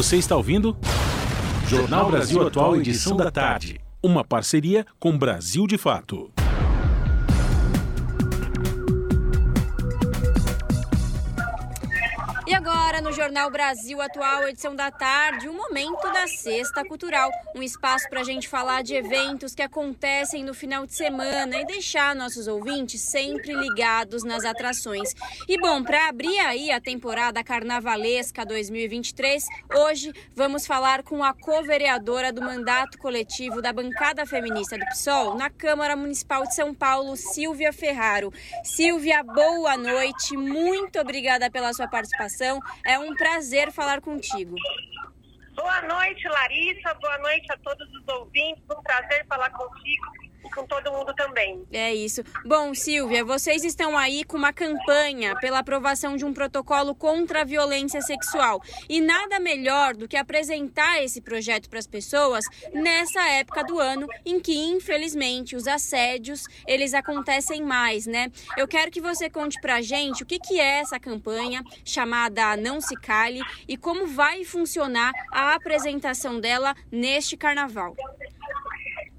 Você está ouvindo? Jornal Brasil Atual, edição da tarde. Uma parceria com Brasil de Fato. Jornal Brasil Atual, edição da tarde, o um momento da Sexta Cultural. Um espaço para a gente falar de eventos que acontecem no final de semana e deixar nossos ouvintes sempre ligados nas atrações. E bom, para abrir aí a temporada carnavalesca 2023, hoje vamos falar com a co-vereadora do mandato coletivo da bancada feminista do PSOL na Câmara Municipal de São Paulo, Silvia Ferraro. Silvia, boa noite, muito obrigada pela sua participação é um prazer falar contigo. Boa noite, Larissa. Boa noite a todos os ouvintes. Um prazer falar contigo e com todo mundo também. É isso. Bom, Silvia, vocês estão aí com uma campanha pela aprovação de um protocolo contra a violência sexual. E nada melhor do que apresentar esse projeto para as pessoas nessa época do ano em que, infelizmente, os assédios, eles acontecem mais, né? Eu quero que você conte pra gente o que, que é essa campanha chamada Não Se Cale e como vai funcionar a apresentação dela neste carnaval.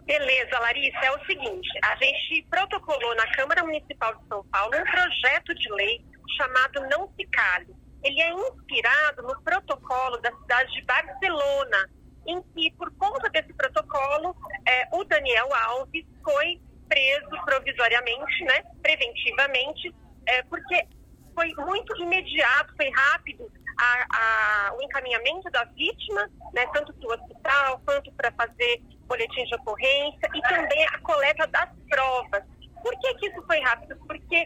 Beleza, Larissa. É o seguinte: a gente protocolou na Câmara Municipal de São Paulo um projeto de lei chamado Não Se Cale. Ele é inspirado no protocolo da cidade de Barcelona, em que, por conta desse protocolo, é, o Daniel Alves foi preso provisoriamente, né, preventivamente, é, porque foi muito imediato, foi rápido a, a, o encaminhamento da vítima, né, tanto para o hospital quanto para fazer boletim de ocorrência e também a coleta das provas. Por que, que isso foi rápido? Porque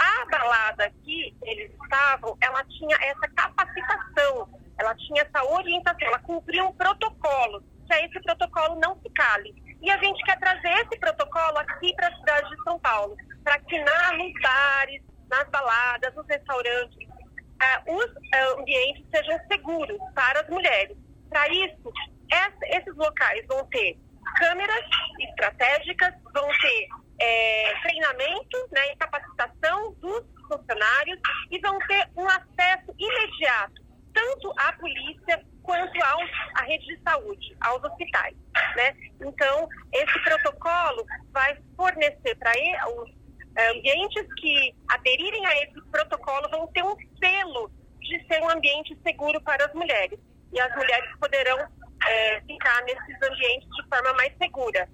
a balada que eles estavam, ela tinha essa capacitação, ela tinha essa orientação, ela cumpria um protocolo, é esse protocolo não se cale. E a gente quer trazer esse protocolo aqui para a cidade de São Paulo, para que nos bares, nas baladas, nos restaurantes, uh, os uh, ambientes sejam seguros para as mulheres. Para isso, esses locais vão ter câmeras estratégicas, vão ter é, treinamento né, e capacitação dos funcionários e vão ter um acesso imediato, tanto à polícia quanto à rede de saúde, aos hospitais. Né? Então, esse protocolo vai fornecer para os ambientes que aderirem a esse protocolo vão ter um selo de ser um ambiente seguro para as mulheres. E as mulheres poderão é, ficar nesses ambientes de forma mais segura.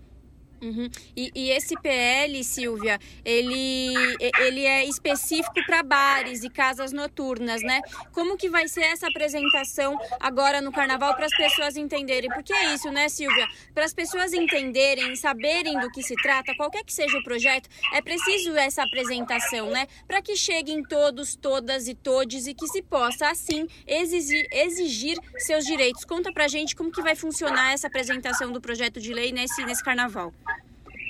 Uhum. E, e, esse PL, Silvia, ele, ele é específico para bares e casas noturnas, né? Como que vai ser essa apresentação agora no carnaval para as pessoas entenderem? Porque é isso, né, Silvia? Para as pessoas entenderem, saberem do que se trata, qualquer que seja o projeto, é preciso essa apresentação, né? Para que cheguem todos, todas e todes e que se possa, assim, exigir, exigir seus direitos. Conta pra gente como que vai funcionar essa apresentação do projeto de lei nesse, nesse carnaval.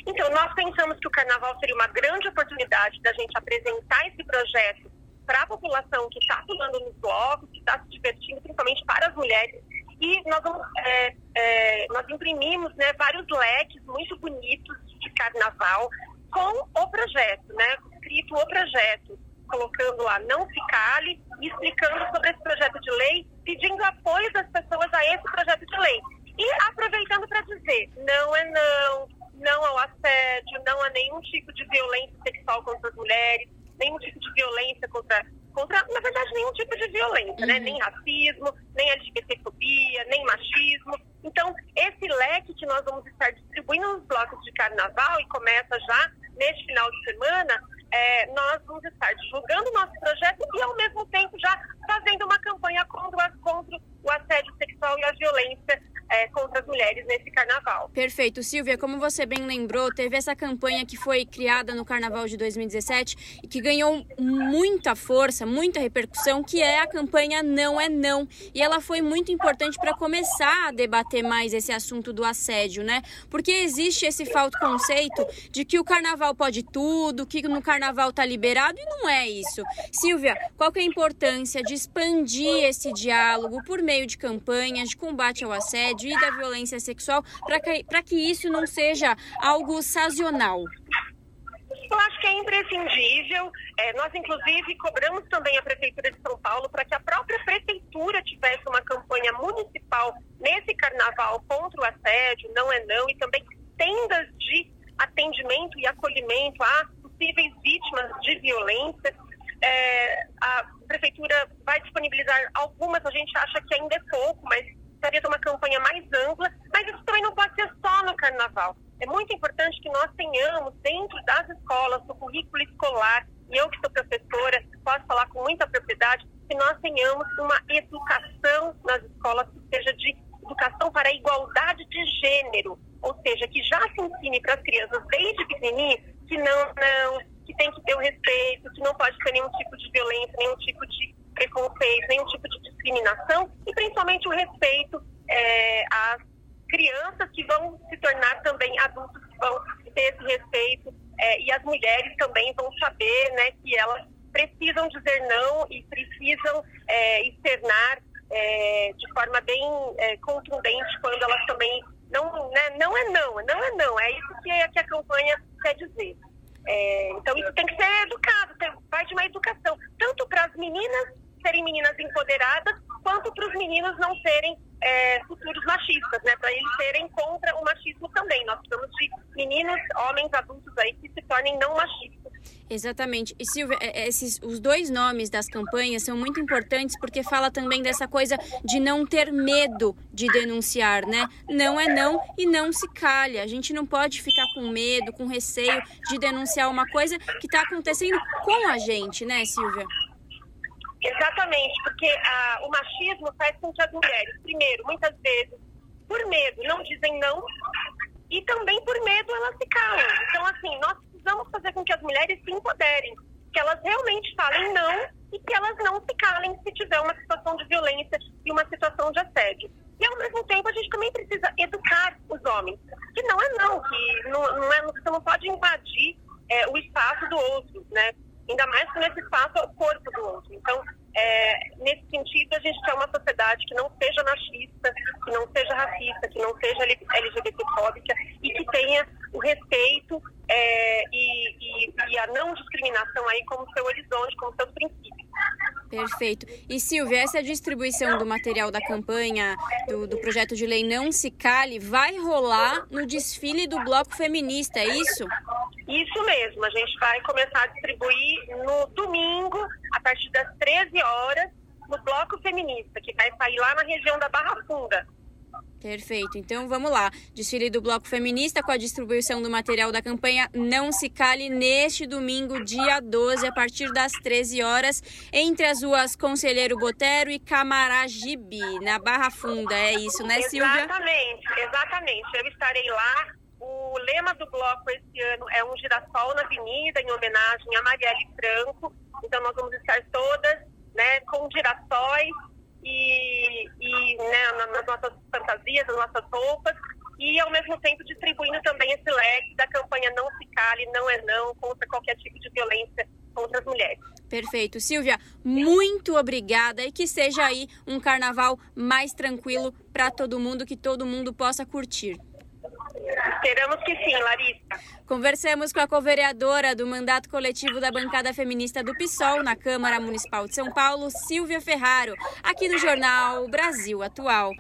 Então, nós pensamos que o carnaval seria uma grande oportunidade da gente apresentar esse projeto para a população que está pulando nos blocos, que está se divertindo, principalmente para as mulheres. E nós, vamos, é, é, nós imprimimos né, vários leques muito bonitos de carnaval com o projeto, né, escrito o projeto, colocando lá não se cale e explicando sobre esse projeto de lei, pedindo apoio das pessoas a esse projeto de lei. E aproveitando para dizer, não é não, não ao assédio, não a nenhum tipo de violência sexual contra as mulheres, nenhum tipo de violência contra, contra na verdade, nenhum tipo de violência, né? uhum. né? Nem racismo, nem LGBTfobia, nem machismo. Então, esse leque que nós vamos estar distribuindo nos blocos de carnaval e começa já neste final de semana, é, nós vamos estar divulgando o nosso projeto e, ao mesmo tempo, já fazendo uma campanha contra, contra o assédio sexual e a violência é, contra as mulheres nesse carnaval. Perfeito. Silvia, como você bem lembrou, teve essa campanha que foi criada no carnaval de 2017 e que ganhou muita força, muita repercussão, que é a campanha Não é Não. E ela foi muito importante para começar a debater mais esse assunto do assédio, né? Porque existe esse falso conceito de que o carnaval pode tudo, que no carnaval tá liberado e não é isso. Silvia, qual que é a importância de expandir esse diálogo por meio de campanhas de combate ao assédio? da a violência sexual para que, que isso não seja algo sazonal? Eu acho que é imprescindível. É, nós, inclusive, cobramos também a Prefeitura de São Paulo para que a própria Prefeitura tivesse uma campanha municipal nesse carnaval contra o assédio, não é não, e também tendas de atendimento e acolhimento a possíveis vítimas de violência. É, a Prefeitura vai disponibilizar algumas, a gente acha que ainda é pouco, mas gostaria de uma campanha mais ampla, mas isso também não pode ser só no carnaval. É muito importante que nós tenhamos dentro das escolas, do currículo escolar, e eu que sou professora, posso falar com muita propriedade, que nós tenhamos uma educação nas escolas que seja de educação para a igualdade de gênero, ou seja, que já se ensine para as crianças desde pequenininho que não, não, que tem que ter o respeito, que não pode ter nenhum tipo de violência, nenhum tipo de preconceito, nenhum tipo de discriminação e principalmente o respeito é, às crianças que vão se tornar também adultos que vão ter esse respeito é, e as mulheres também vão saber né, que elas precisam dizer não e precisam é, externar é, de forma bem é, contundente quando elas também não, né, não é não, não é não, é isso que, que a campanha quer dizer. É, então isso tem que ser educado, tem, vai de uma educação, tanto para as meninas serem meninas empoderadas, quanto para os meninos não serem é, futuros machistas, né? Para eles serem contra o machismo também. Nós precisamos de meninos, homens, adultos aí que se tornem não machistas. Exatamente. E Silvia, é, é, esses, os dois nomes das campanhas são muito importantes porque fala também dessa coisa de não ter medo de denunciar, né? Não é não e não se calha. A gente não pode ficar com medo, com receio de denunciar uma coisa que está acontecendo com a gente, né, Silvia? Exatamente, porque a, o machismo faz com que as mulheres, primeiro, muitas vezes, por medo, não dizem não, e também por medo elas se calam. Então, assim, nós precisamos fazer com que as mulheres se empoderem, que elas realmente falem não e que elas não se calem se tiver uma situação de violência e uma situação de assédio. E, ao mesmo tempo, a gente também precisa educar os homens, que não é não, que não, não é, você não pode invadir é, o espaço do outro, né? ainda mais que nesse espaço é o corpo do outro. Então, é, nesse sentido, a gente quer uma sociedade que não seja machista, que não seja racista, que não seja LGBTfóbica e que tenha o respeito é, e, e, e, a não discriminação aí como seu horizonte, como seus princípios. Perfeito. E Silvia, essa distribuição do material da campanha do, do projeto de lei Não Se Cale vai rolar no desfile do Bloco Feminista, é isso? Isso mesmo, a gente vai começar a distribuir no domingo, partir das 13 horas, no Bloco Feminista, que vai sair lá na região da Barra Funda. Perfeito. Então vamos lá. Desfile do Bloco Feminista com a distribuição do material da campanha Não Se Cale neste domingo, dia 12, a partir das 13 horas, entre as ruas Conselheiro Botero e Camaragibe, na Barra Funda. É isso, né, Silvia? Exatamente, exatamente. Eu estarei lá o lema do bloco esse ano é um girassol na avenida, em homenagem a Marielle Franco. Então, nós vamos estar todas né, com girassóis e, e né, nas nossas fantasias, nas nossas roupas, e ao mesmo tempo distribuindo também esse leque da campanha Não Se Cale, Não é Não, contra qualquer tipo de violência contra as mulheres. Perfeito. Silvia, muito obrigada e que seja aí um carnaval mais tranquilo para todo mundo, que todo mundo possa curtir. Esperamos que sim, Larissa. Conversamos com a co-vereadora do mandato coletivo da bancada feminista do PSOL na Câmara Municipal de São Paulo, Silvia Ferraro, aqui no jornal Brasil Atual.